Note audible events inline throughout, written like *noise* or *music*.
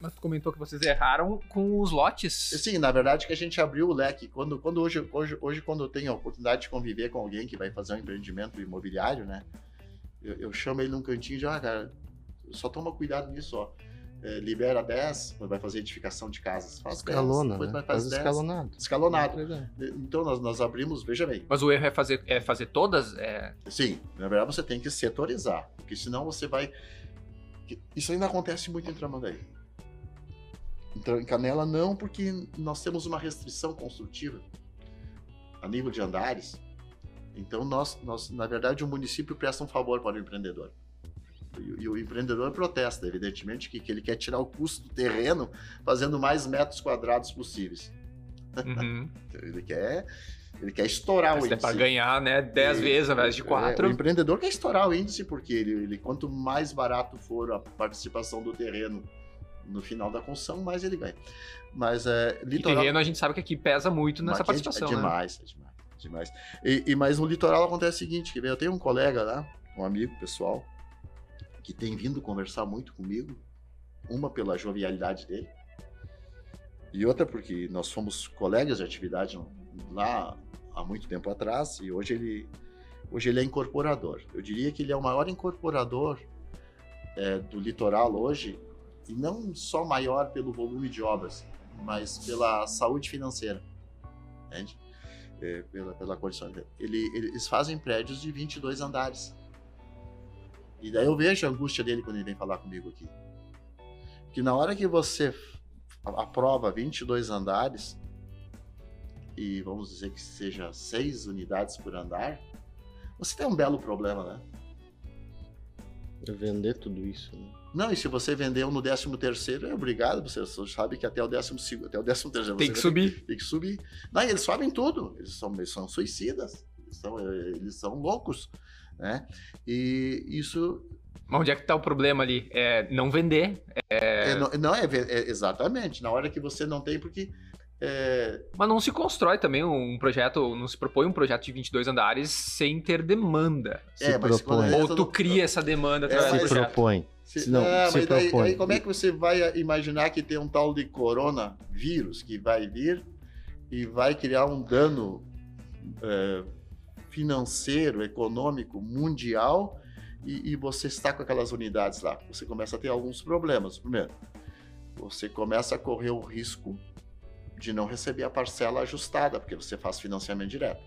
Mas tu comentou que vocês erraram com os lotes. Sim, na verdade que a gente abriu o leque. Quando, quando hoje, hoje, hoje, quando eu tenho a oportunidade de conviver com alguém que vai fazer um empreendimento imobiliário, né? Eu, eu chamo ele num cantinho e digo, ah, cara, só toma cuidado nisso, ó. É, libera 10, vai fazer edificação de casas. Faz Escalona, 10, depois né? vai Faz fazer 10. escalonado. Escalonado. Legal. Então nós, nós abrimos, veja bem. Mas o erro é fazer, é fazer todas? É... Sim, na verdade você tem que setorizar, porque senão você vai. Isso ainda acontece muito em Tramandaí. Então, em Canela não, porque nós temos uma restrição construtiva a nível de andares. Então nós, nós na verdade, o município presta um favor para o empreendedor. E, e o empreendedor protesta, evidentemente, que, que ele quer tirar o custo do terreno fazendo mais metros quadrados possíveis. Uhum. *laughs* Ele quer, ele quer estourar o Mas é índice. pra ganhar, né, 10 E- vezes ao invés de É, 4. o empreendedor quer estourar o índice porque ele, ele- quanto mais barato for a participação do terreno no final da construção, mais ele ganha. Mas é, E litoral terreno a gente sabe que aqui pesa muito nessa Mas aqui participação, é né? demais, é demais, é demais. E, e- mas no litoral acontece o seguinte, que eu tenho um colega lá, um amigo pessoal, que tem vindo conversar muito comigo, uma pela jovialidade dele, e outra porque nós fomos colegas de atividade lá há muito tempo atrás, e hoje ele, hoje ele é incorporador. Eu diria que ele é o maior incorporador é, do litoral hoje, e não só maior pelo volume de obras, mas pela saúde financeira. Entende? É, pela, pela condição. Ele, eles fazem prédios de 22 andares. E daí eu vejo a angústia dele quando ele vem falar comigo aqui. Que na hora que você aprova 22 andares, e vamos dizer que seja 6 unidades por andar, você tem um belo problema, né? É Vender tudo isso. Né? Não, e se você vendeu no 13 terceiro, é obrigado, você sabe que até o 12 segundo, até o 13 terceiro Tem que subir. tem que subir. Não, e eles sobem tudo. Eles são, eles são suicidas. Eles são, eh, eles são loucos. Né? E isso. Mas onde é que tá o problema ali? É não vender. É, não, não é, é exatamente. Na hora que você não tem, porque. é, Mas não se constrói também um projeto, não se propõe um projeto de 22 andares sem ter demanda. Se é, mas quando propõe. Ou tu cria essa demanda É, através mas- do Se projeto. propõe. Se, não, ah, se daí, propõe. aí como é que você vai imaginar que tem um tal de coronavírus que vai vir e vai criar um dano é, financeiro, econômico, mundial e, e você está com aquelas unidades lá? Você começa a ter alguns problemas. Primeiro, você começa a correr o risco de não receber a parcela ajustada, porque você faz financiamento direto.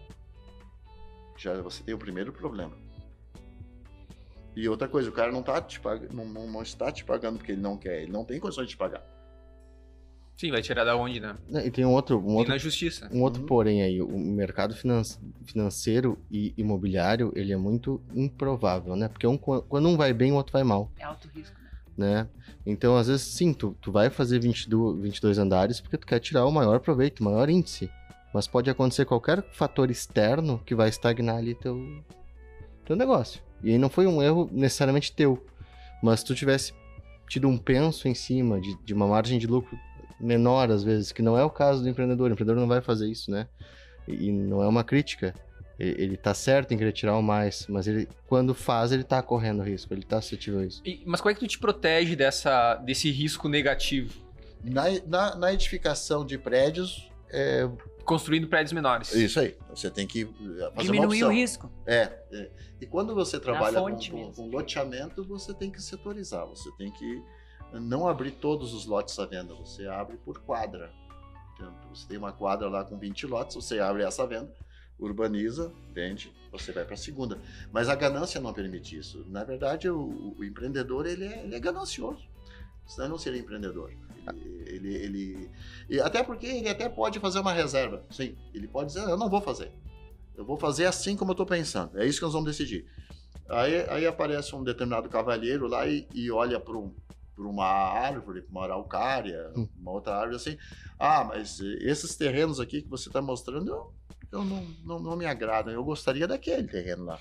Já você tem o primeiro problema. E outra coisa, o cara não, tá te pag... não, não, não está te pagando porque ele não quer, ele não tem condições de te pagar. Sim, vai tirar da onde, né? E tem um outro, um outro, na justiça. um outro Uhum. porém aí. O mercado finan- financeiro e imobiliário, ele é muito improvável, né? Porque um, quando um vai bem, o outro vai mal. É alto risco, né? né? Então, às vezes, sim, tu, tu vai fazer 22, 22 andares porque tu quer tirar o maior proveito, o maior índice. Mas pode acontecer qualquer fator externo que vai estagnar ali teu, teu negócio. E aí não foi um erro necessariamente teu. Mas se tu tivesse tido um penso em cima de, de uma margem de lucro menor, às vezes, que não é o caso do empreendedor. O empreendedor não vai fazer isso, né? E, e não é uma crítica. Ele, ele tá certo em querer tirar o mais, mas ele, quando faz, ele tá correndo risco, ele tá suscetível a isso. E- mas como é que tu te protege dessa, desse risco negativo? Na, na, na edificação de prédios, é Construindo prédios menores. isso aí. Você tem que eh, fazer uma Diminuir opção. o risco. É, é. E quando você trabalha com, com- com loteamento, você tem que setorizar. Você tem que não abrir todos os lotes à venda. Você abre por quadra. Então, você tem uma quadra lá com 20 lotes, você abre essa venda, urbaniza, vende, você vai para a segunda. Mas a ganância não permite isso. Na verdade, o, o empreendedor ele é, ele é ganancioso. Senão ele não seria empreendedor. Ele, ele, ele- até porque ele até pode fazer uma reserva. Sim, ele pode dizer, eu não vou fazer. Eu vou fazer assim como eu estou pensando. É isso que nós vamos decidir. Aí, aí aparece um determinado cavalheiro lá e, e olha para um, uma árvore, pra uma araucária, Hum. uma outra árvore assim. Ah, mas esses terrenos aqui que você está mostrando, eu, eu não, não, não me agradam. Eu gostaria daquele terreno lá.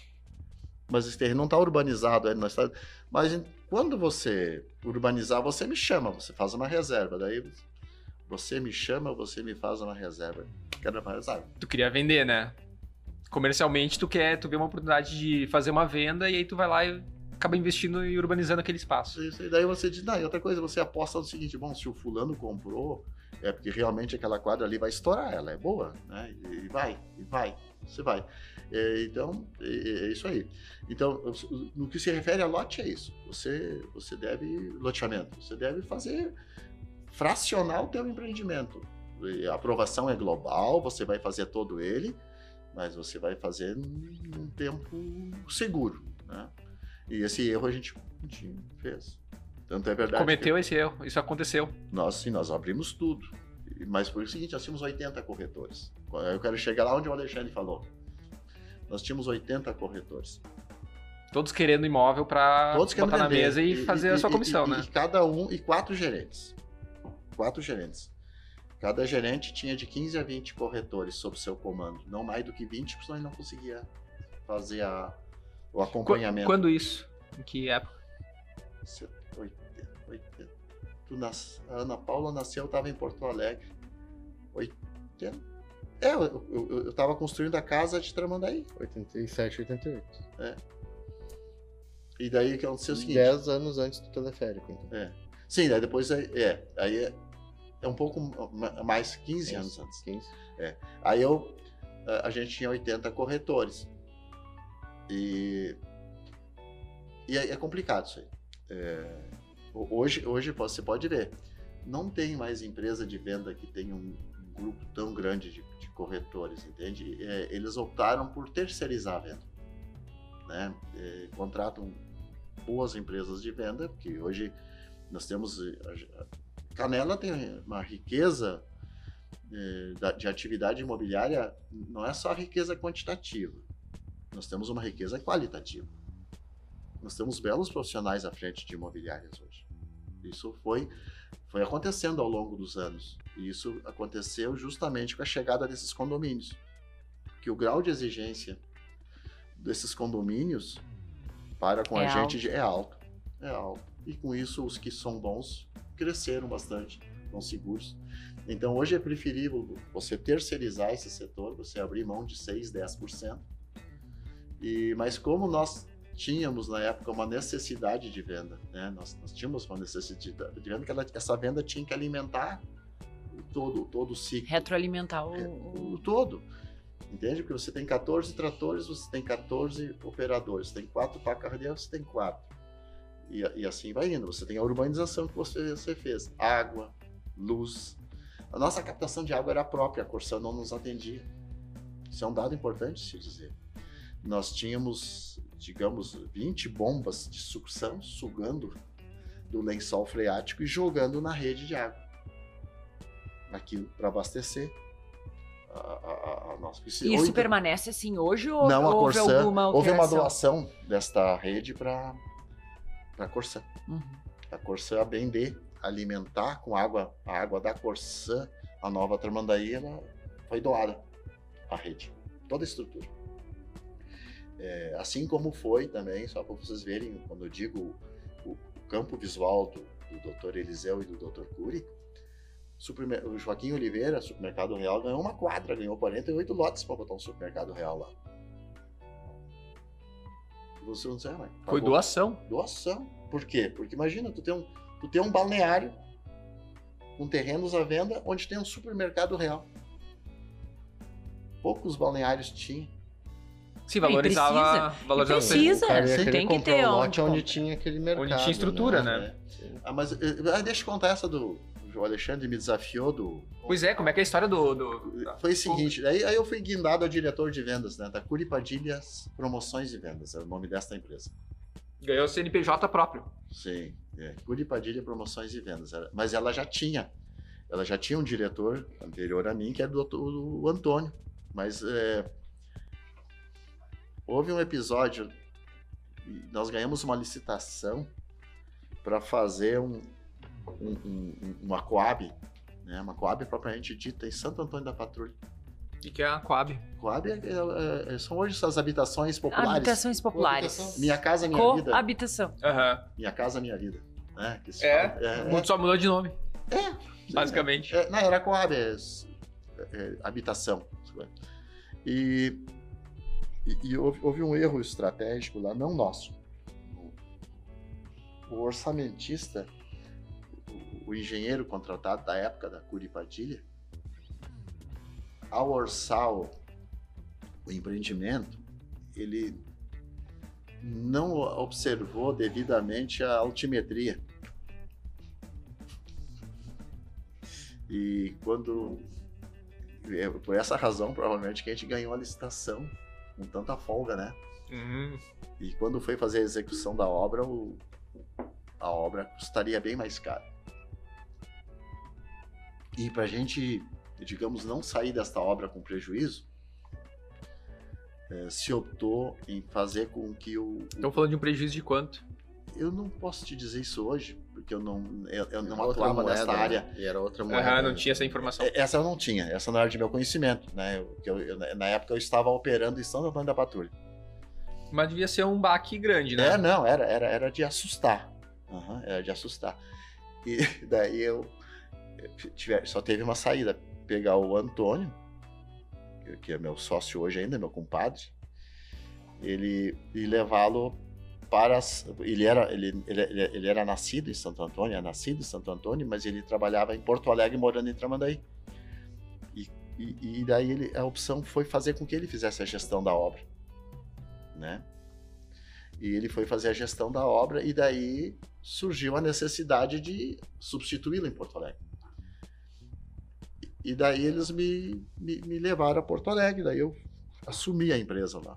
Mas esse terreno não está urbanizado ainda. Nós tá... Mas quando você urbanizar, você me chama, você faz uma reserva. Daí você me chama, você me faz uma reserva. Quero uma reserva. Tu queria vender, né? Comercialmente, tu quer, tu vê uma oportunidade de fazer uma venda e aí tu vai lá e acaba investindo e urbanizando aquele espaço. Isso, e daí você diz, não, e outra coisa, você aposta no seguinte, bom, se o fulano comprou, é porque realmente aquela quadra ali vai estourar, ela é boa, né? E vai, e vai, você vai. É, então, é, é, isso aí. Então, no que se refere a lote, é isso. Você, você deve, loteamento, você deve fazer, fracionar o teu empreendimento. E a aprovação é global, você vai fazer todo ele, mas você vai fazer num tempo seguro, né? E esse erro a gente, a gente fez. Tanto é verdade. Cometeu esse erro, isso aconteceu. Nós sim, nós abrimos tudo. Mas foi o seguinte, nós tínhamos 80 corretores. Eu quero chegar lá onde o Alexandre falou. Nós tínhamos 80 corretores. Todos querendo imóvel para botar na mesa e, e fazer e, a sua comissão, e, né? E cada um, e quatro gerentes. Quatro gerentes. Cada gerente tinha de 15 a 20 corretores sob seu comando. Não mais do que 20, porque senão ele não conseguia fazer a, o acompanhamento. Quando isso? Em que época? 80, 80. Tu nas... A Ana Paula nasceu, eu estava em Porto Alegre. 80. É, eu, eu, eu tava construindo a casa de Tramandaí. 87, 88. É. E daí que aconteceu o seguinte. 10 anos antes do teleférico, então. É. Sim, daí depois é. é aí é, é um pouco mais 15 15 anos antes. 15. É. Aí eu. A gente tinha 80 corretores. E. E é, é complicado isso aí. É, hoje, hoje você pode ver. Não tem mais empresa de venda que tenha um grupo tão grande de, de corretores, entende? É, eles optaram por terceirizar a venda. Né? É, contratam boas empresas de venda, porque hoje nós temos. Canela tem uma riqueza é, de atividade imobiliária, não é só riqueza quantitativa, nós temos uma riqueza qualitativa. Nós temos belos profissionais à frente de imobiliárias hoje. Isso foi, foi acontecendo ao longo dos anos. E isso aconteceu justamente com a chegada desses condomínios. Que o grau de exigência desses condomínios para com É a gente é alto. É alto. E com isso, os que são bons cresceram bastante, estão seguros. Então, hoje é preferível você terceirizar esse setor, você abrir mão de 6, 10%. E, mas como nós tínhamos na época uma necessidade de venda, né? Nós, nós tínhamos uma necessidade de venda que ela, essa venda tinha que alimentar todo todo o ciclo, Retroalimentar o. é, o- todo. Entende? Porque você tem 14 tratores, você tem 14 operadores, você tem quatro para carreira, você tem quatro. E, e assim vai indo. Você tem a urbanização que você, você fez, água, luz. A nossa captação de água era própria, a Corsã não nos atendia. Isso é um dado importante se dizer. Nós tínhamos, digamos, 20 bombas de sucção sugando do lençol freático e jogando na rede de água. Aquilo para abastecer a, a, a nossa piscina. Isso então- permanece assim hoje ou não, a houve Corsã, alguma houve uma alteração? doação desta rede para a Corsã. Uhum. A Corsã, a bem de alimentar com água, a água da Corsã, a nova Tramandaí, ela foi doada à rede, toda a estrutura. É, assim como foi também, só para vocês verem, quando eu digo o, o campo visual do, do Dr. Eliseu e do Dr. Cury, supermer- o Joaquim Oliveira, Supermercado Real, ganhou uma quadra, ganhou 48 lotes para botar um supermercado real lá. E Você não sei, mas Foi pagou- doação. Doação. Por quê? Porque imagina, tu tem um, tu tem um balneário com terrenos à venda onde tem um supermercado real. Poucos balneários tinham. Se valorizava, valorizava o precisa. Cara Sim. querer Tem que ter um onde lote onde tinha aquele mercado. tinha estrutura, né? né? Ah, mas eh, ah, deixa eu contar essa do. O Alexandre me desafiou do. Pois é, como é que é a história do. do- Foi o seguinte, aí, aí eu fui guindado a diretor de vendas, né? Da Curipadilhas Promoções e Vendas, é o nome desta empresa. Ganhou o CNPJ próprio. Sim, é. Curipadilha Promoções e Vendas. Era- Mas ela já tinha. Ela já tinha um diretor anterior a mim, que era o, doutor, o Antônio. Mas é, houve um episódio. Nós ganhamos uma licitação para fazer um, um, um- uma Coab, né? uma Coab propriamente dita em Santo Antônio da Patrulha. E que é a Coab. Coab é- é- é- são hoje essas habitações populares. Habitações populares. Habitação. Minha casa, minha vida. Coabitação. Aham. Minha casa, minha vida. Né? Que se É, fala. é, Muito só mudou de nome, é, basicamente. É, não, era Coab, é, é, habitação. E, e, e houve, houve um erro estratégico lá, não nosso, no, o orçamentista, o, engenheiro contratado da época da Curi Padilha, ao orçar o, o empreendimento, ele não observou devidamente a altimetria. E quando. é Por essa razão, provavelmente, que a gente ganhou a licitação com tanta folga, né? Uhum. E quando foi fazer a execução da obra, o- a obra custaria bem mais caro. E para a gente, digamos, não sair desta obra com prejuízo, eh, se optou em fazer com que o, o- Estamos falando de um prejuízo de quanto? Eu não posso te dizer isso hoje, porque eu não, eu, eu não Outra atuava moeda, nessa né? área. E era outra moeda. Aham, não né? tinha essa informação. É, Essa eu não tinha, essa não era de meu conhecimento, né? Eu- eu- eu- na época eu estava operando em São Antônio da Patrulha. Mas devia ser um baque grande, né? É, não, era, era, era de assustar. Aham, era de assustar. E *laughs* daí eu tive- só teve uma saída. Pegar o Antônio, que- é meu sócio hoje ainda, meu compadre, ele e levá-lo para. Ele era, ele, ele- ele era nascido em Santo Antônio, é nascido em Santo Antônio, mas ele trabalhava em Porto Alegre morando em Tramandaí. E, e, e daí ele, a opção foi fazer com que ele fizesse a gestão da obra. Né? E ele foi fazer a gestão da obra e daí surgiu a necessidade de substituí-lo em Porto Alegre. E daí eles me, me, me levaram a Porto Alegre, daí eu assumi a empresa lá.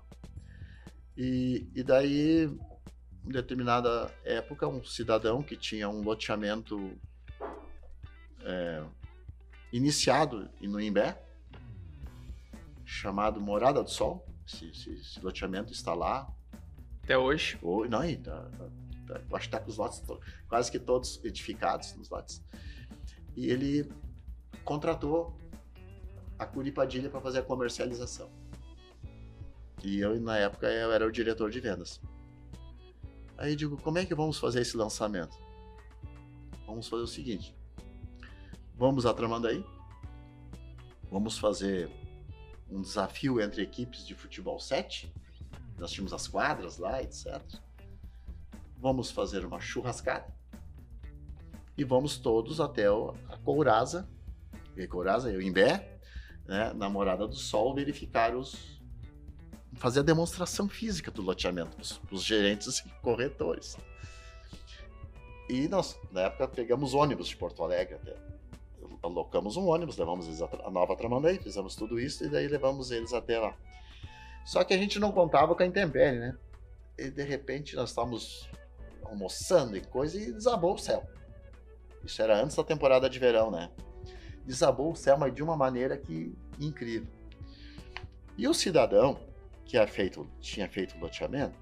E, e daí, em determinada época, um cidadão que tinha um loteamento é, iniciado no Imbé, chamado Morada do Sol, esse, esse- esse loteamento está lá, Até hoje. Não, e tá, tá- tá- acho que tá com os lotes quase que todos edificados nos lotes. E ele contratou a Curipadilha para fazer a comercialização. E eu, na época, eu era o diretor de vendas. Aí digo, como é que vamos fazer esse lançamento? Vamos fazer o seguinte. Vamos a Tramandaí. Vamos fazer um desafio entre equipes de futebol 7 nós tínhamos as quadras lá, etc. Vamos fazer uma churrascada e vamos todos até a Couraza, Couraza, eu em Bé, né, na Morada do Sol, verificar os. fazer a demonstração física do loteamento para os gerentes e corretores. E nós, na época, pegamos ônibus de Porto Alegre até. Alocamos um ônibus, levamos eles a Nova Tramandaí, fizemos tudo isso e daí levamos eles até lá. Só que a gente não contava com a intempérie, né? E de repente nós estávamos almoçando e coisa e desabou o céu. Isso era antes da temporada de verão, né? Desabou o céu, mas de uma maneira que incrível. E o cidadão que tinha feito, tinha feito o loteamento,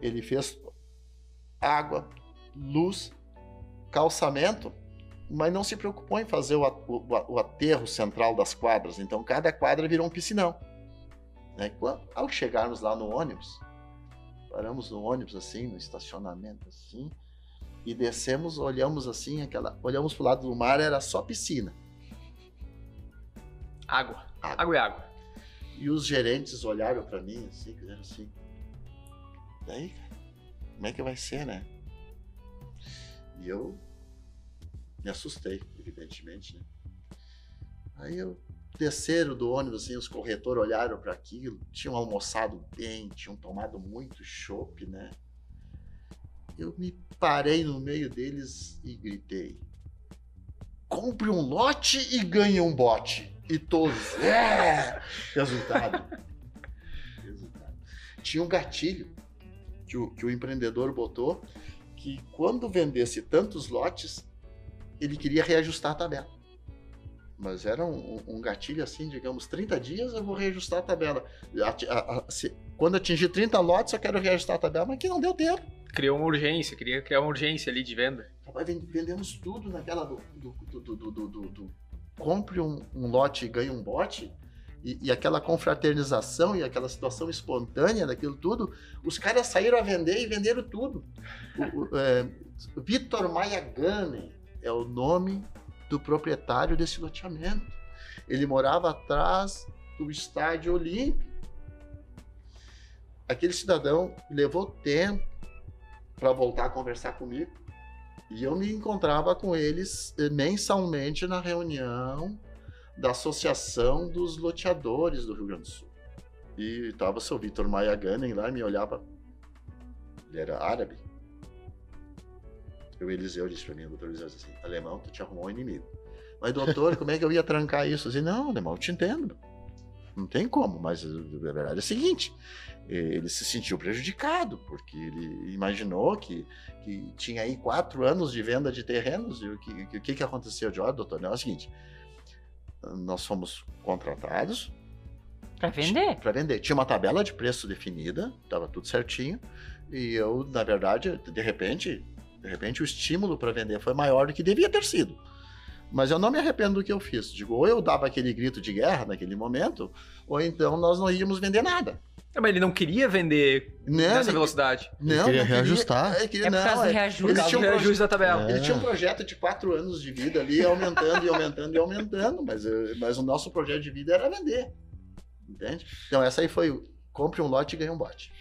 ele fez água, luz, calçamento, mas não se preocupou em fazer o, o- o aterro central das quadras. Então cada quadra virou um piscinão. Né? Ao chegarmos lá no ônibus, paramos no ônibus assim, no estacionamento assim, e descemos, olhamos assim, aquela, olhamos pro lado do mar, era só piscina. Água. Água. Água e água. E os gerentes olharam para mim assim, fizeram assim. Daí, cara, como é que vai ser, né? E eu me assustei, evidentemente, né? Aí eu desceram do ônibus, assim, os corretores olharam para aquilo, tinham almoçado bem, tinham tomado muito chopp, né? Eu me parei no meio deles e gritei: compre um lote e ganhe um bote. E todos, é! Resultado. *laughs* Resultado. Tinha um gatilho que o, que o empreendedor botou que quando vendesse tantos lotes, ele queria reajustar a tabela. Mas era um, um- gatilho assim, digamos, 30 dias eu vou reajustar a tabela. Ati- a- a- se- quando atingir 30 lotes, eu quero reajustar a tabela, mas que não deu tempo. Criou uma urgência, queria criar uma urgência ali de venda. Rapaz, vendemos tudo naquela do- do- do- do- compre um, um lote e ganhe um bote. E, e aquela confraternização e aquela situação espontânea daquilo tudo, os caras saíram a vender e venderam tudo. O, o, é, Vitor Maia Gane é o nome do proprietário desse loteamento. Ele morava atrás do estádio Olímpico. Aquele cidadão levou tempo para voltar a conversar comigo. E eu me encontrava com eles eh, mensalmente na reunião da Associação dos Loteadores do Rio Grande do Sul. E tava o seu Vitor Maia Gannen lá e me olhava. Ele era árabe. O Eliseu disse pra mim, o doutor Eliseu disse assim, alemão, tu te arrumou um inimigo. Mas, doutor, como é que eu ia trancar isso? Eu disse, não, alemão, eu te entendo. Não tem como, mas a verdade é a seguinte: ele se sentiu prejudicado, porque ele imaginou que, que tinha aí quatro anos de venda de terrenos, e o que, que, que aconteceu? De, ó, doutor, não é o seguinte, nós fomos contratados Pra vender? para vender. Tinha uma tabela de preço definida, estava tudo certinho, e eu, na verdade, de repente, de repente o estímulo para vender foi maior do que devia ter sido. Mas eu não me arrependo do que eu fiz. Digo, ou eu dava aquele grito de guerra naquele momento, ou então nós não íamos vender nada. É, mas ele não queria vender Não, nessa ele- velocidade. Não, queria não reajustar. É, queria, É por não, causa do é- reajuste. Do tinham um reajuste da tabela. É. Ele tinha um projeto de quatro anos de vida ali, aumentando e aumentando e aumentando, mas, eh, mas o nosso projeto de vida era vender. Entende? Então, essa aí foi: compre um lote e ganhe um bote.